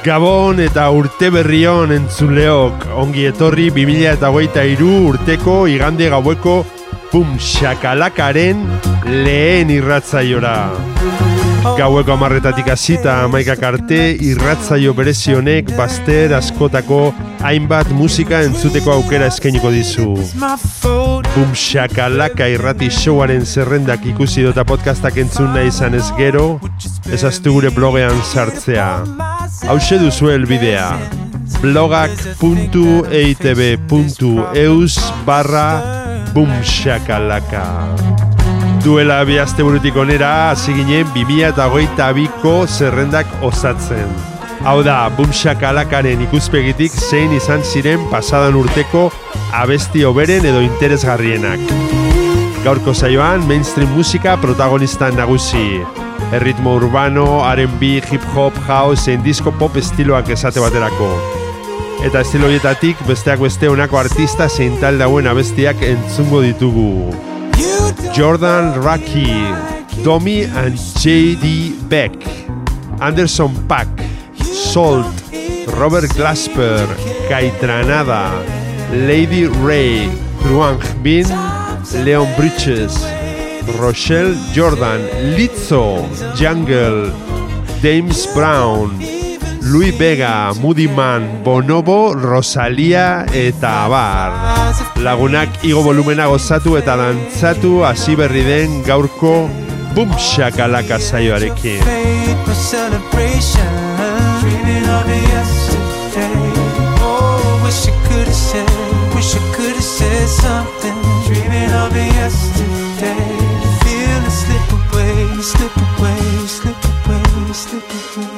Gabon eta urte berrion entzuleok, ongi etorri 2000 eta hogeita iru urteko igande gaueko pum shakalakaren lehen irratzaiora. Gaueko amarretatik hasita amaikak arte irratzaio berezionek bazter askotako hainbat musika entzuteko aukera eskainiko dizu. Bum shakalaka irrati showaren zerrendak ikusi dota podcastak entzun nahi izan ez gero, ezaztu gure blogean sartzea. Hau duzu elbidea blogak.eitb.eus barra bumshakalaka Duela bi aste burutik onera, hasi ginen 2008ko zerrendak osatzen. Hau da, bumshakalakaren ikuspegitik zein izan ziren pasadan urteko abesti oberen edo interesgarrienak. Gaurko saioan mainstream musika protagonista nagusi. Erritmo urbano, R&B, hip hop, house, zein disco pop estiloak esate baterako. Eta estilo horietatik besteak beste honako artista zein talde hauen abestiak entzungo ditugu. Jordan Raki, Domi and J.D. Beck, Anderson Pack, Salt, Robert Glasper, Kaitranada, Lady Ray, Ruang Bin, Leon Bridges, Rochelle Jordan, Lizzo, Jungle, James Brown, Louis Vega, Moody Man, Bonobo, Rosalia eta Abar. Lagunak igo volumena gozatu eta dantzatu hasi berri den gaurko Boom Shakalaka saioarekin. Something dreaming of yesterday. Slip away, slip away, slip away,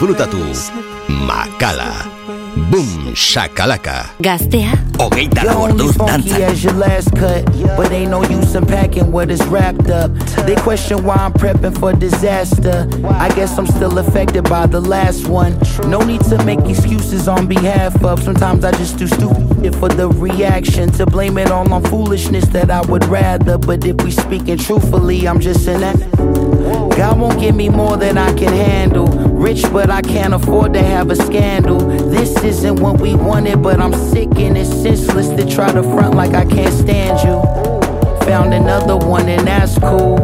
dantzatu, disfrutatu, makala. Boom, shakalaka. Gaztea, Hogeita You're lau orduz funky as your last cut, but ain't no use in packing what is wrapped up. They question why I'm prepping for disaster. I guess I'm still affected by the last one. No need to make excuses on behalf of. Sometimes I just do stupid for the reaction. To blame it all on foolishness that I would rather. But if we speaking truthfully, I'm just an act. God won't give me more than I can handle. Rich, but I can't afford to have a scandal. This isn't what we wanted, but I'm sick and it's senseless to try to front like I can't stand you. Found another one, and that's cool.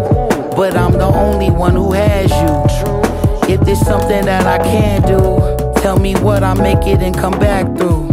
But I'm the only one who has you. If there's something that I can do, tell me what I make it and come back through.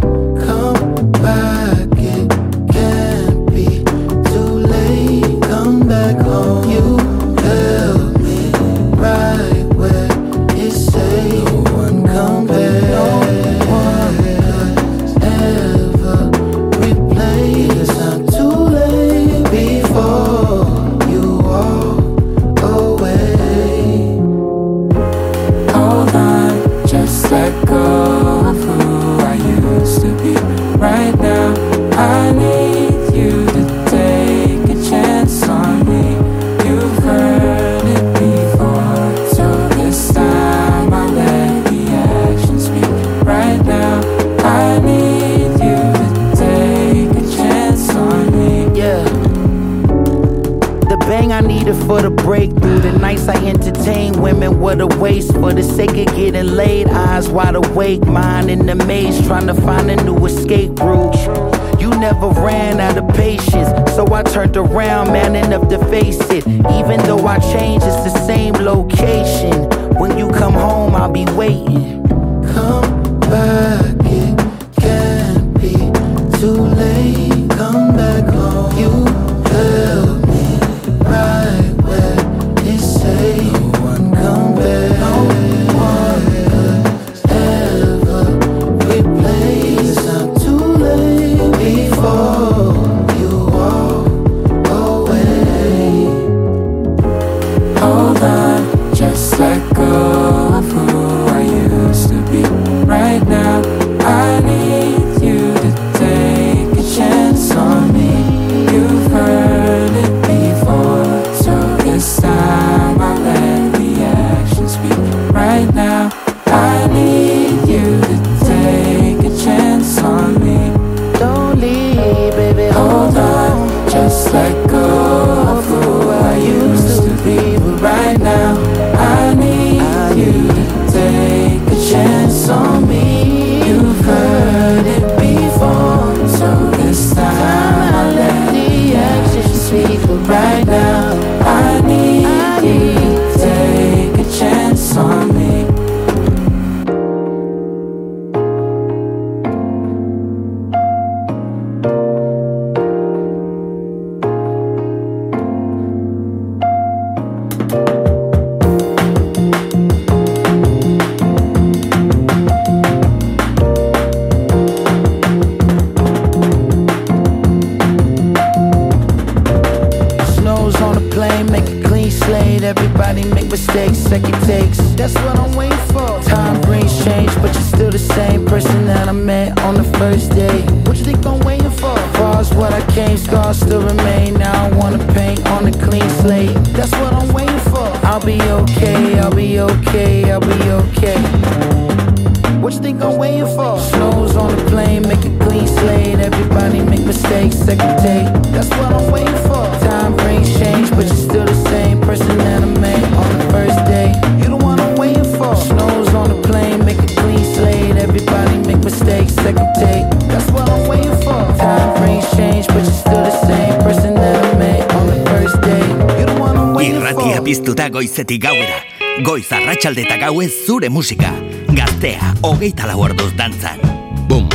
Mistakes, second take. That's what I'm waiting for. Time brings change, but you're still the same person that I met on the first day. You the one I'm waiting for. Snows on the plane, make a clean slate. Everybody make mistakes, second take. That's what I'm waiting for. Time brings change, but you're still the same person that I met on the first day. You the one I'm waiting Irratia for. piztuta goizetik gauera. Goiz arratsalde eta gauez zure musika. Gaztea, hogeita lau orduz dantzan. Boom,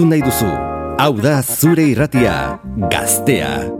entzun nahi duzu? Hau da zure irratia, gaztea.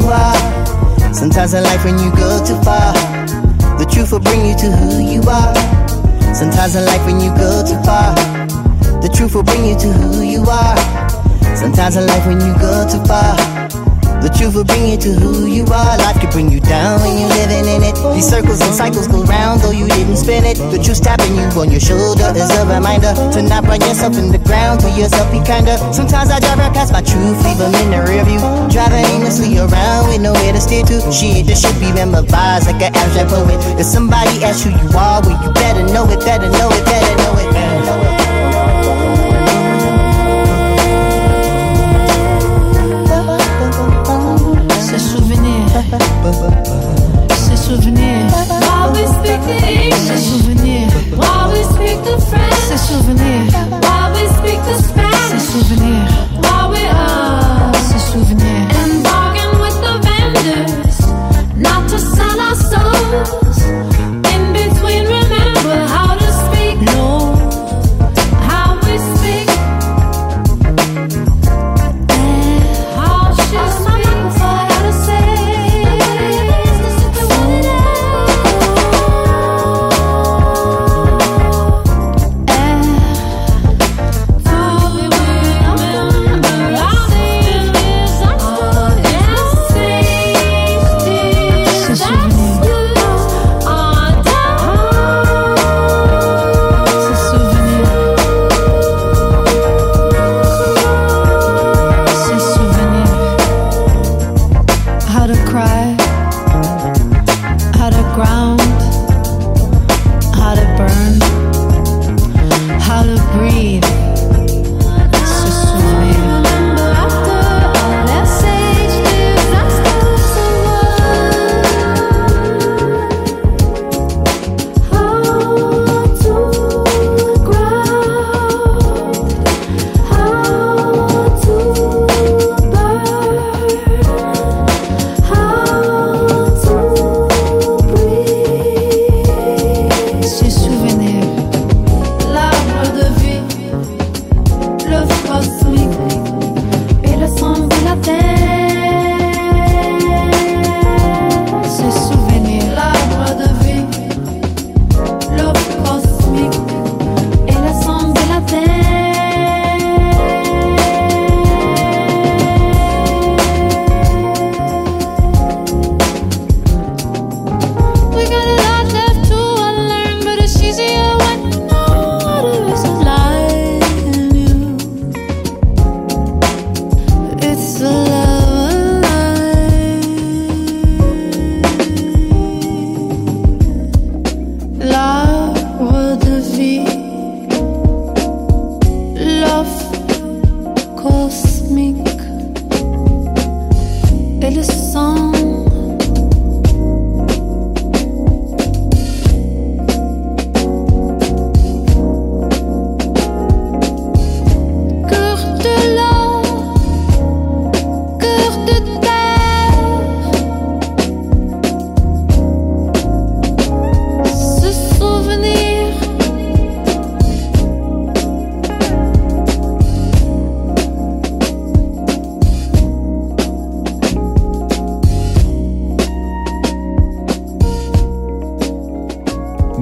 you are. Sometimes in life when you go too far, the truth will bring you to who you are. Sometimes in life when you go too far, the truth will bring you to who you are. Sometimes in life when you go too far the truth will bring you to who you are. Life could bring you down when you're living in it. These circles and cycles go round, though you didn't spin it. The truth tapping you on your shoulder is a reminder to not run yourself in the ground. To yourself, be kinder. Sometimes I drive right past my truth, leave them in the rear view. Driving aimlessly around with nowhere to steer to. Shit, this should be memorized like an abstract poet. If somebody asks who you are, well, you better know it, better know it, better know it. Better know it. Souvenirs. Ces souvenirs. While we speak the English, souvenirs. while we speak the French, souvenirs. while we speak the Spanish, souvenirs. while we are Ces souvenirs. and bargain with the vendors, not to sell our souls.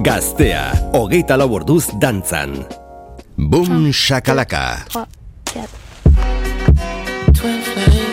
Gaztea, hogeita lau orduz dantzan. Bum shakalaka. Twin flame.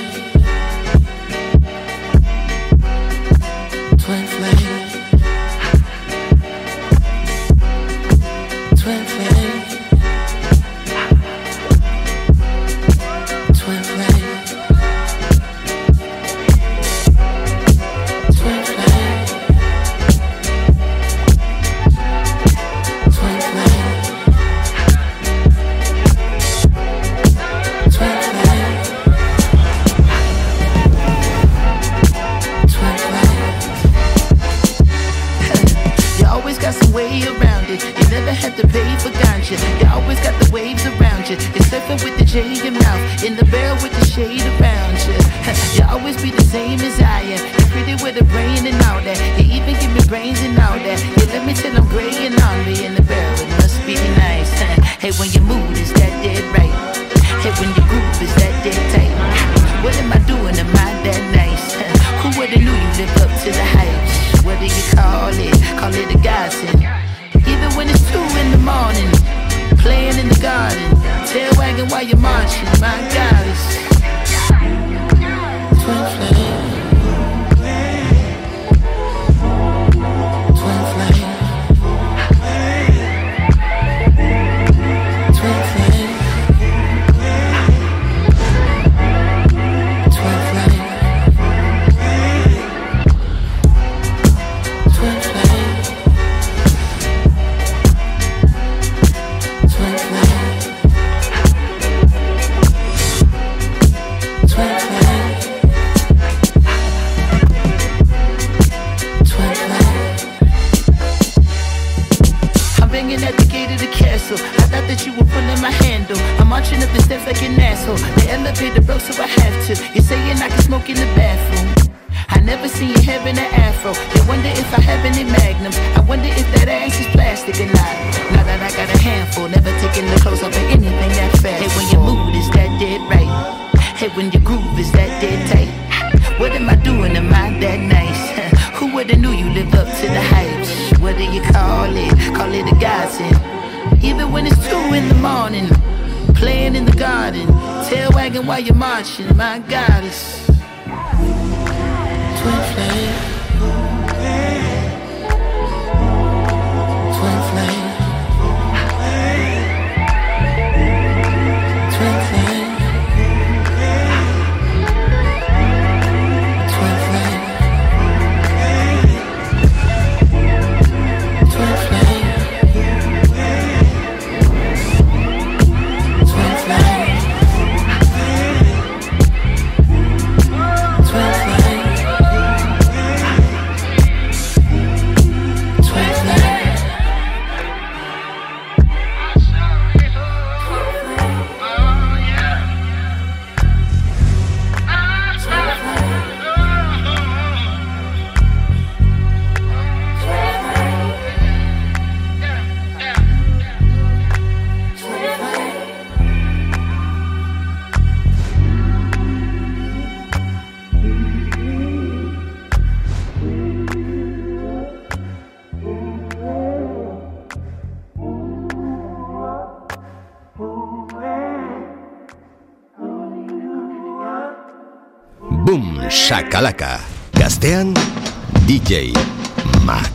Shakalaka. Gaztean DJ Makala.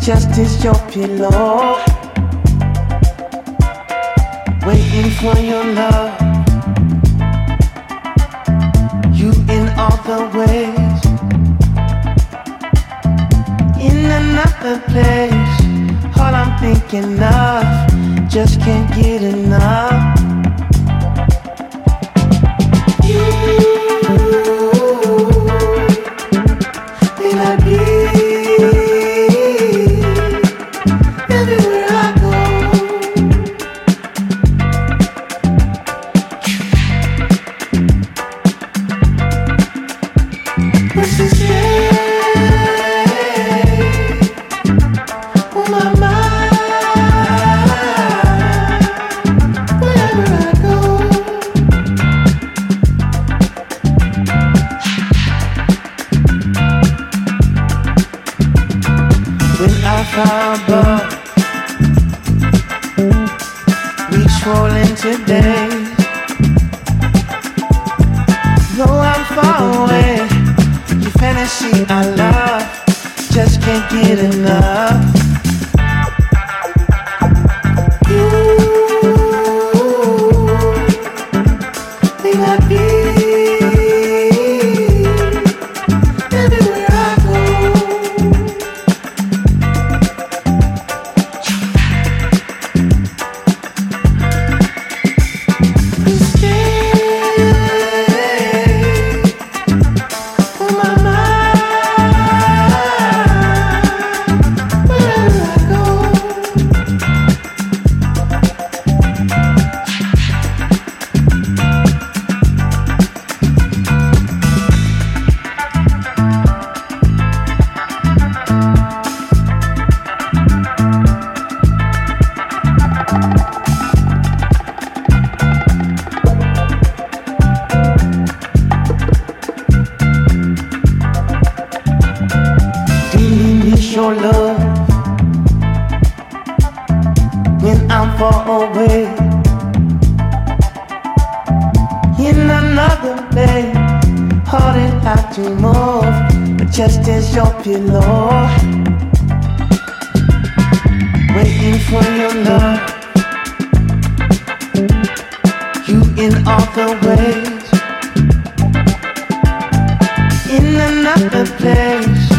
Just is your pillow. Waiting for your love. You in all the ways. In another place. All I'm thinking of, just can't get enough. Of, but just as your pillow, waiting for your love. You in all the ways in another place.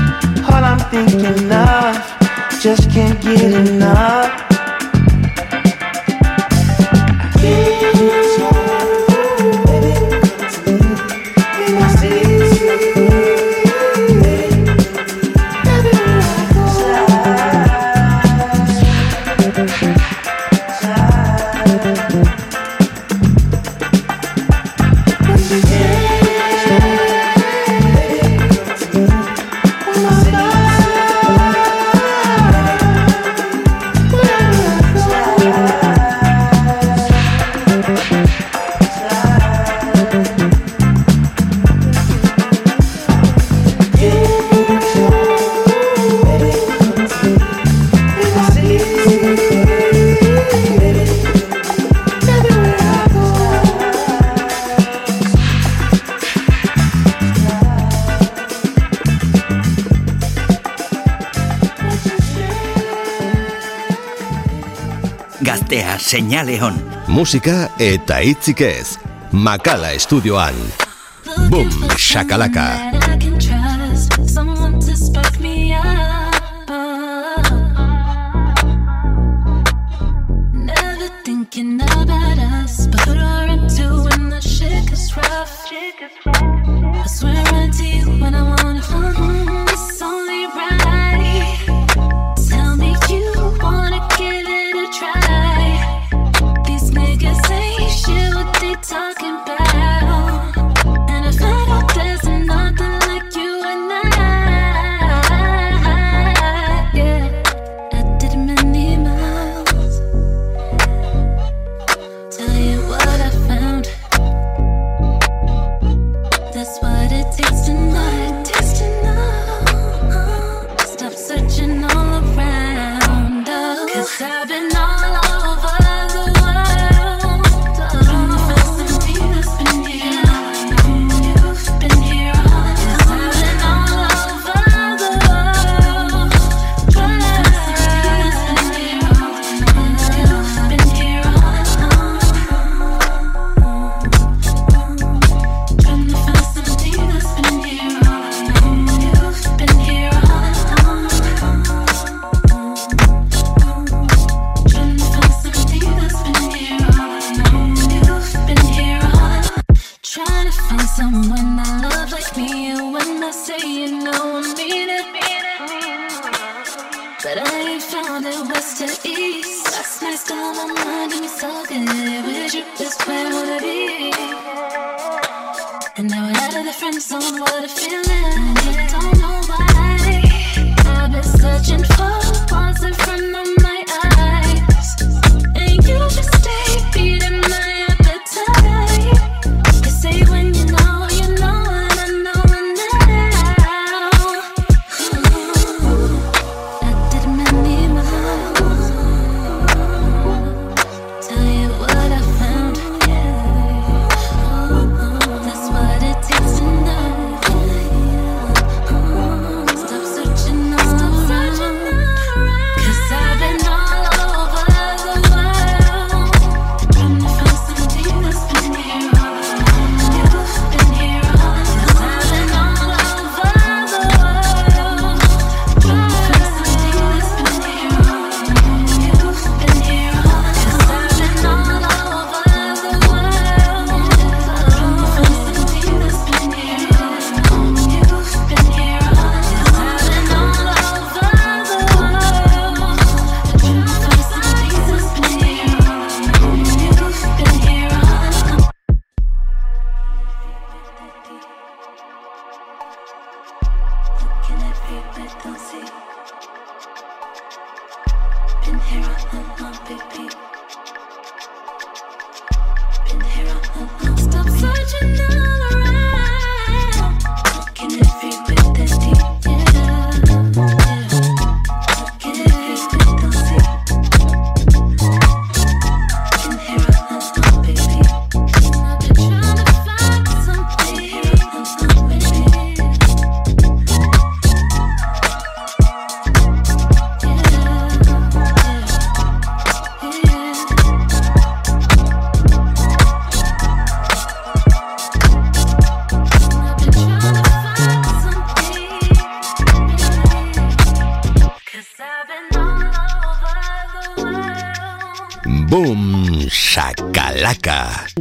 All I'm thinking of, just can't get enough. Seinale hon. Musika eta hitzik ez. Makala estudioan. Bum, shakalaka.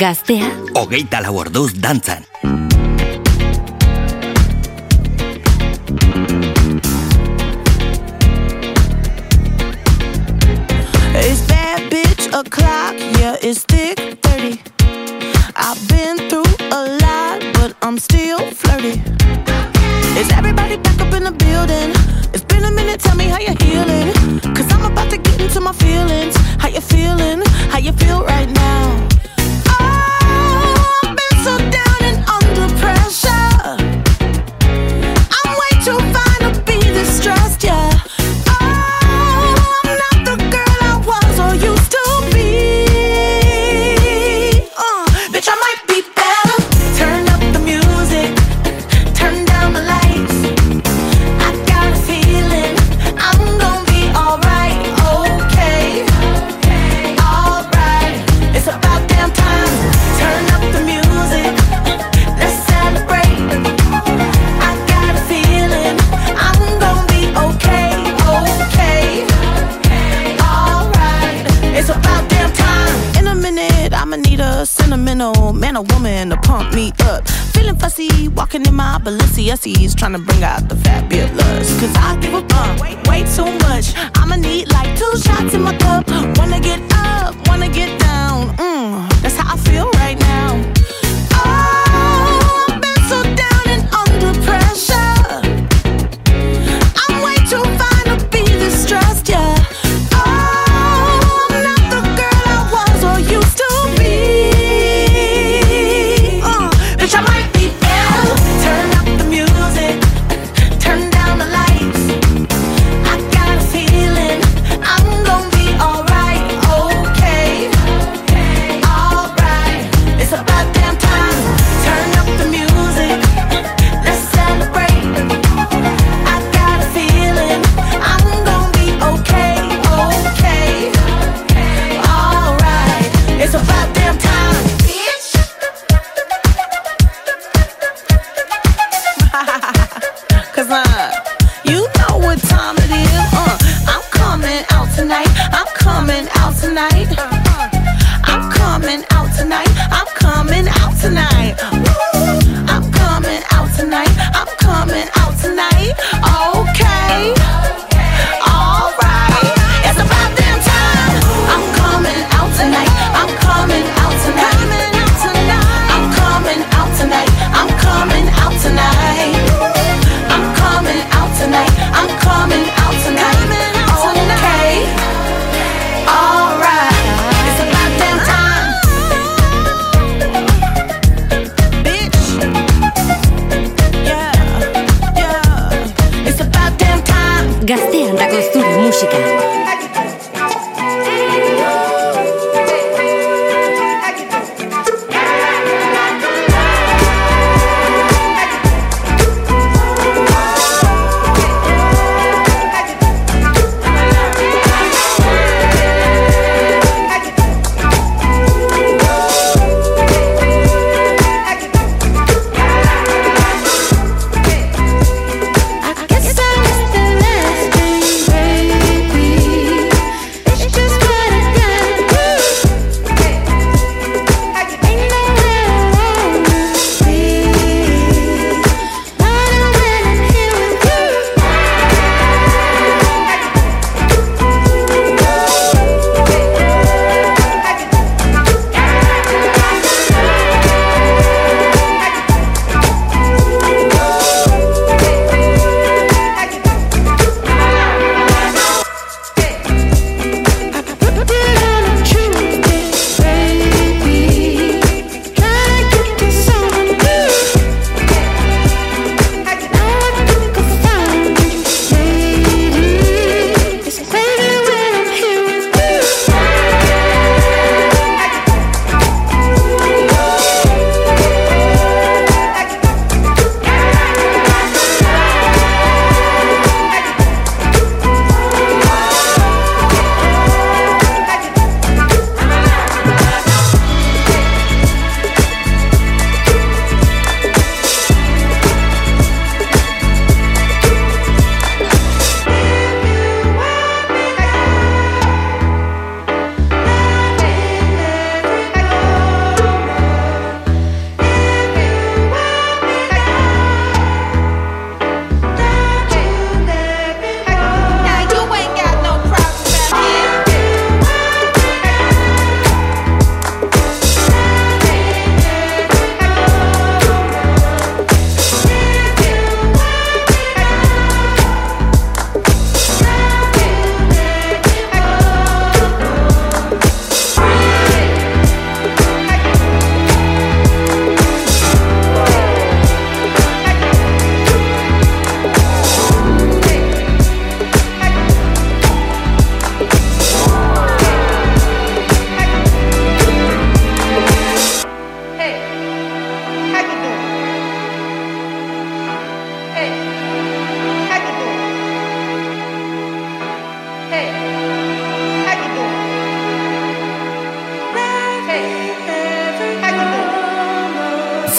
Gaztea. Hogeita lau orduz dantzan. It's bad bitch o'clock, yeah it's thick 30 I've been through a lot, but I'm still flirty. Is everybody back up in the building? It's been a minute, tell me how you're healing. Nazis trying to bring out the fat.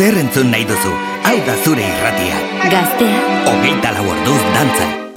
Zer entzun nahi duzu? Hau da zure irratia. Gaztea. Hogeita lau orduz dantzan.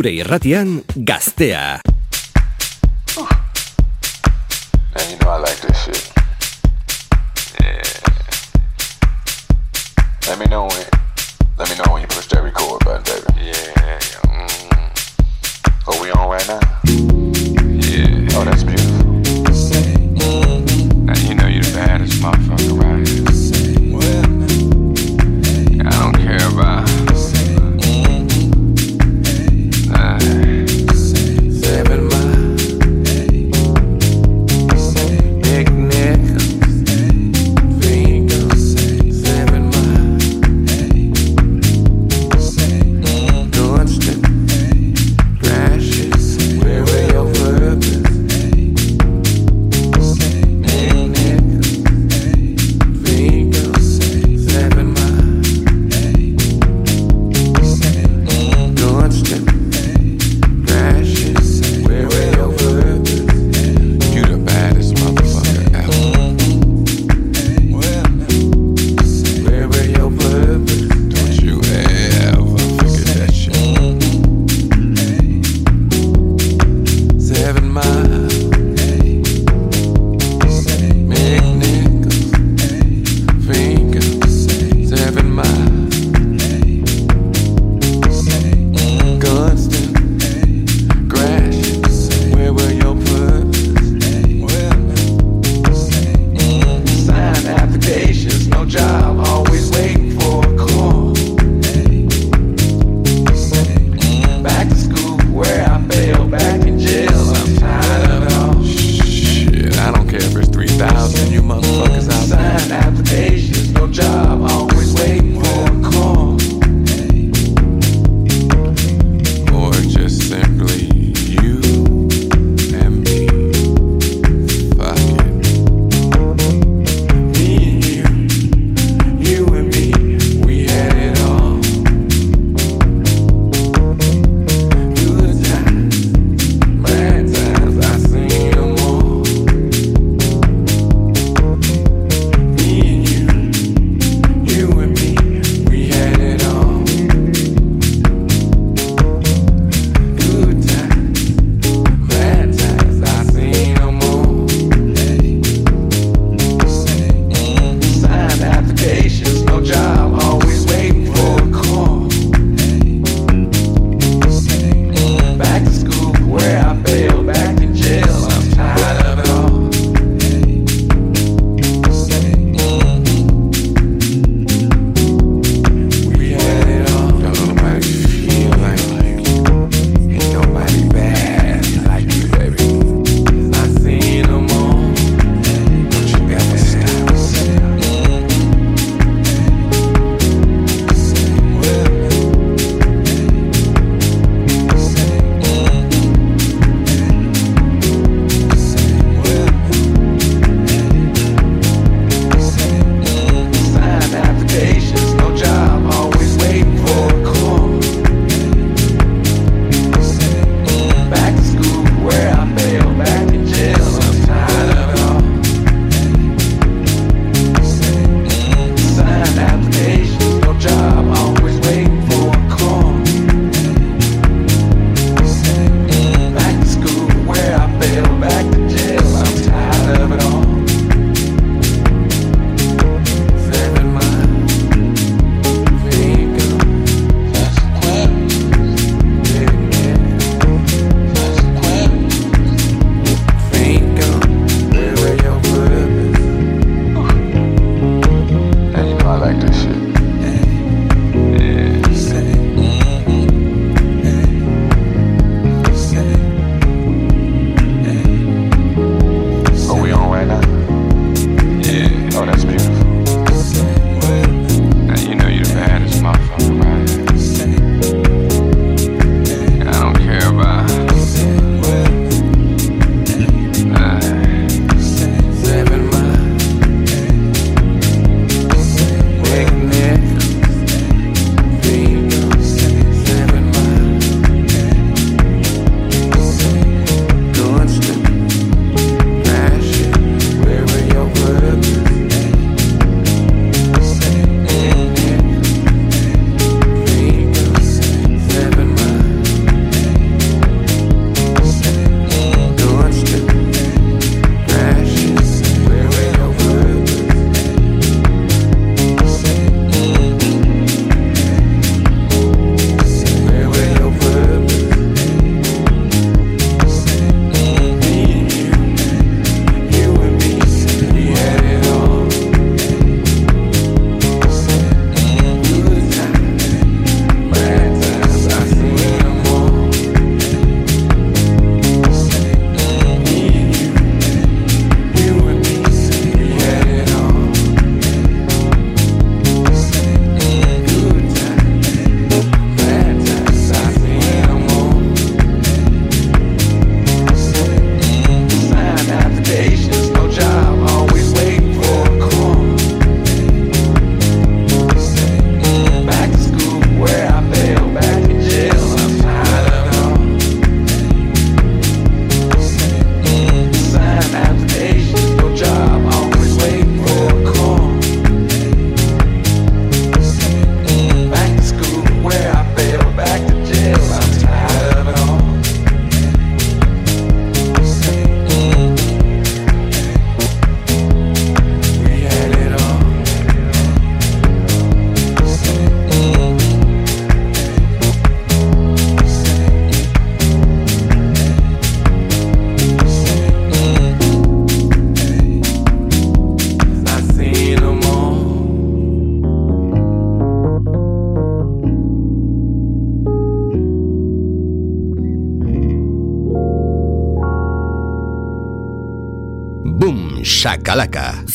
Zure irratian gaztea. practice.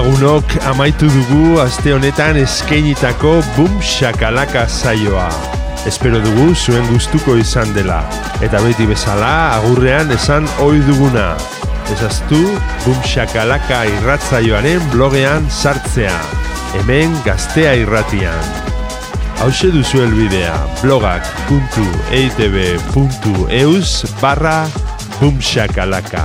Lagunok amaitu dugu aste honetan eskeinitako Boom Shakalaka saioa. Espero dugu zuen gustuko izan dela. Eta beti bezala agurrean esan ohi duguna. Ezaztu Boom Shakalaka irratzaioaren blogean sartzea. Hemen gaztea irratian. Hauxe duzu elbidea blogak.eitb.eus barra Boomshakalaka.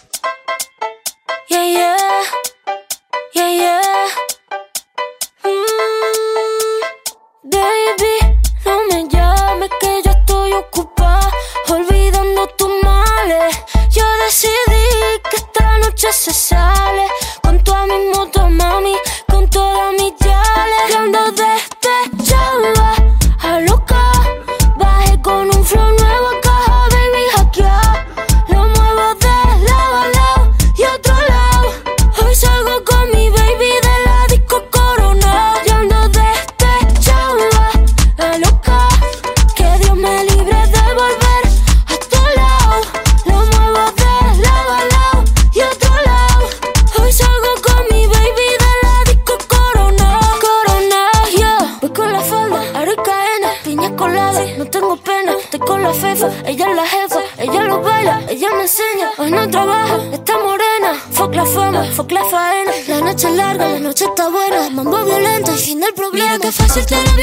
noche es larga, la noche está buena. Mambo violento, el fin del problema. Mira qué fácil te lo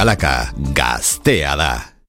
makalaka, gasteada.